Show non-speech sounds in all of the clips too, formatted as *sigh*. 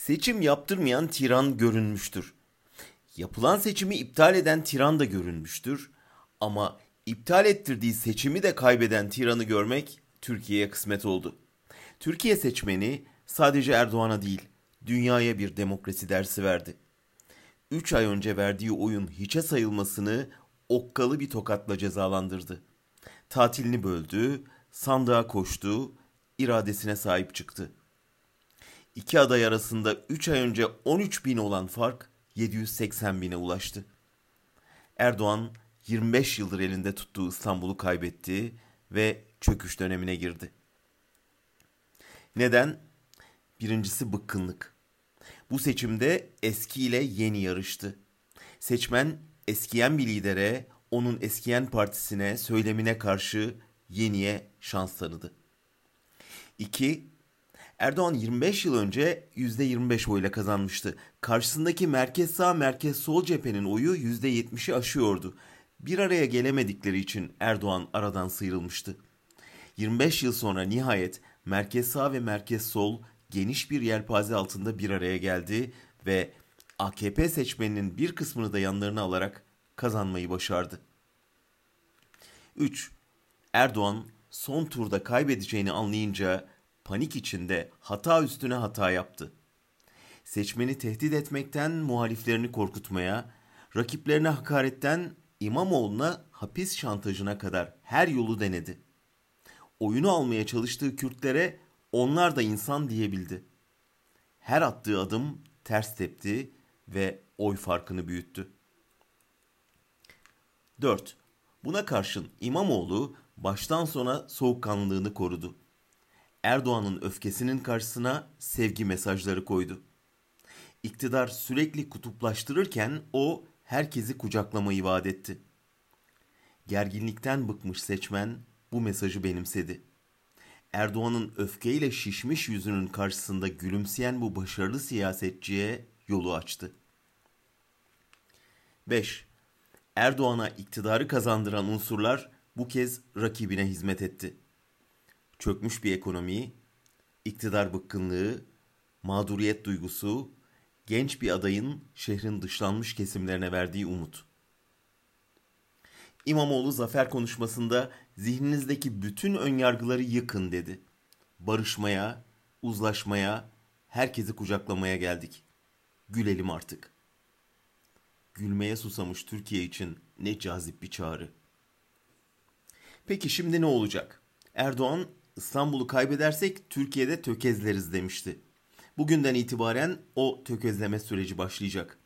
Seçim yaptırmayan tiran görünmüştür. Yapılan seçimi iptal eden tiran da görünmüştür. Ama iptal ettirdiği seçimi de kaybeden tiranı görmek Türkiye'ye kısmet oldu. Türkiye seçmeni sadece Erdoğan'a değil, dünyaya bir demokrasi dersi verdi. Üç ay önce verdiği oyun hiçe sayılmasını okkalı bir tokatla cezalandırdı. Tatilini böldü, sandığa koştu, iradesine sahip çıktı. İki aday arasında 3 ay önce 13 bin olan fark 780 bine ulaştı. Erdoğan 25 yıldır elinde tuttuğu İstanbul'u kaybetti ve çöküş dönemine girdi. Neden? Birincisi bıkkınlık. Bu seçimde eski ile yeni yarıştı. Seçmen eskiyen bir lidere, onun eskiyen partisine, söylemine karşı yeniye şans tanıdı. İki, Erdoğan 25 yıl önce %25 oyla kazanmıştı. Karşısındaki merkez sağ merkez sol cephenin oyu %70'i aşıyordu. Bir araya gelemedikleri için Erdoğan aradan sıyrılmıştı. 25 yıl sonra nihayet merkez sağ ve merkez sol geniş bir yelpaze altında bir araya geldi ve AKP seçmeninin bir kısmını da yanlarına alarak kazanmayı başardı. 3. Erdoğan son turda kaybedeceğini anlayınca panik içinde hata üstüne hata yaptı. Seçmeni tehdit etmekten muhaliflerini korkutmaya, rakiplerine hakaretten İmamoğlu'na hapis şantajına kadar her yolu denedi. Oyunu almaya çalıştığı Kürtlere onlar da insan diyebildi. Her attığı adım ters tepti ve oy farkını büyüttü. 4. Buna karşın İmamoğlu baştan sona soğukkanlılığını korudu. Erdoğan'ın öfkesinin karşısına sevgi mesajları koydu. İktidar sürekli kutuplaştırırken o herkesi kucaklamayı vaat etti. Gerginlikten bıkmış seçmen bu mesajı benimsedi. Erdoğan'ın öfkeyle şişmiş yüzünün karşısında gülümseyen bu başarılı siyasetçiye yolu açtı. 5. Erdoğan'a iktidarı kazandıran unsurlar bu kez rakibine hizmet etti çökmüş bir ekonomi, iktidar bıkkınlığı, mağduriyet duygusu, genç bir adayın şehrin dışlanmış kesimlerine verdiği umut. İmamoğlu zafer konuşmasında zihninizdeki bütün önyargıları yıkın dedi. Barışmaya, uzlaşmaya, herkesi kucaklamaya geldik. Gülelim artık. Gülmeye susamış Türkiye için ne cazip bir çağrı. Peki şimdi ne olacak? Erdoğan İstanbul'u kaybedersek Türkiye'de tökezleriz demişti. Bugünden itibaren o tökezleme süreci başlayacak.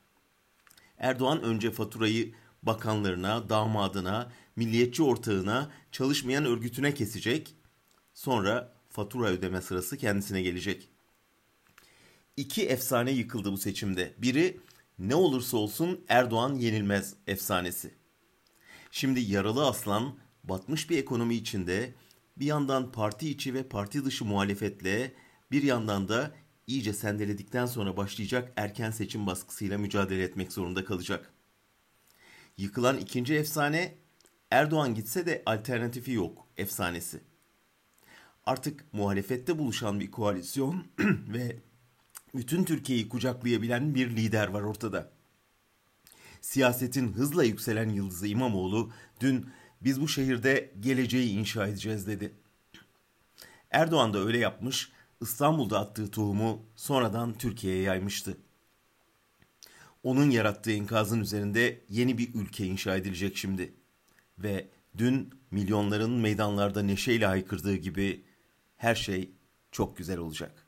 Erdoğan önce faturayı bakanlarına, damadına, milliyetçi ortağına, çalışmayan örgütüne kesecek. Sonra fatura ödeme sırası kendisine gelecek. İki efsane yıkıldı bu seçimde. Biri ne olursa olsun Erdoğan yenilmez efsanesi. Şimdi yaralı aslan batmış bir ekonomi içinde bir yandan parti içi ve parti dışı muhalefetle bir yandan da iyice sendeledikten sonra başlayacak erken seçim baskısıyla mücadele etmek zorunda kalacak. Yıkılan ikinci efsane Erdoğan gitse de alternatifi yok efsanesi. Artık muhalefette buluşan bir koalisyon *clears throat* ve bütün Türkiye'yi kucaklayabilen bir lider var ortada. Siyasetin hızla yükselen yıldızı İmamoğlu dün biz bu şehirde geleceği inşa edeceğiz dedi. Erdoğan da öyle yapmış, İstanbul'da attığı tohumu sonradan Türkiye'ye yaymıştı. Onun yarattığı enkazın üzerinde yeni bir ülke inşa edilecek şimdi. Ve dün milyonların meydanlarda neşeyle haykırdığı gibi her şey çok güzel olacak.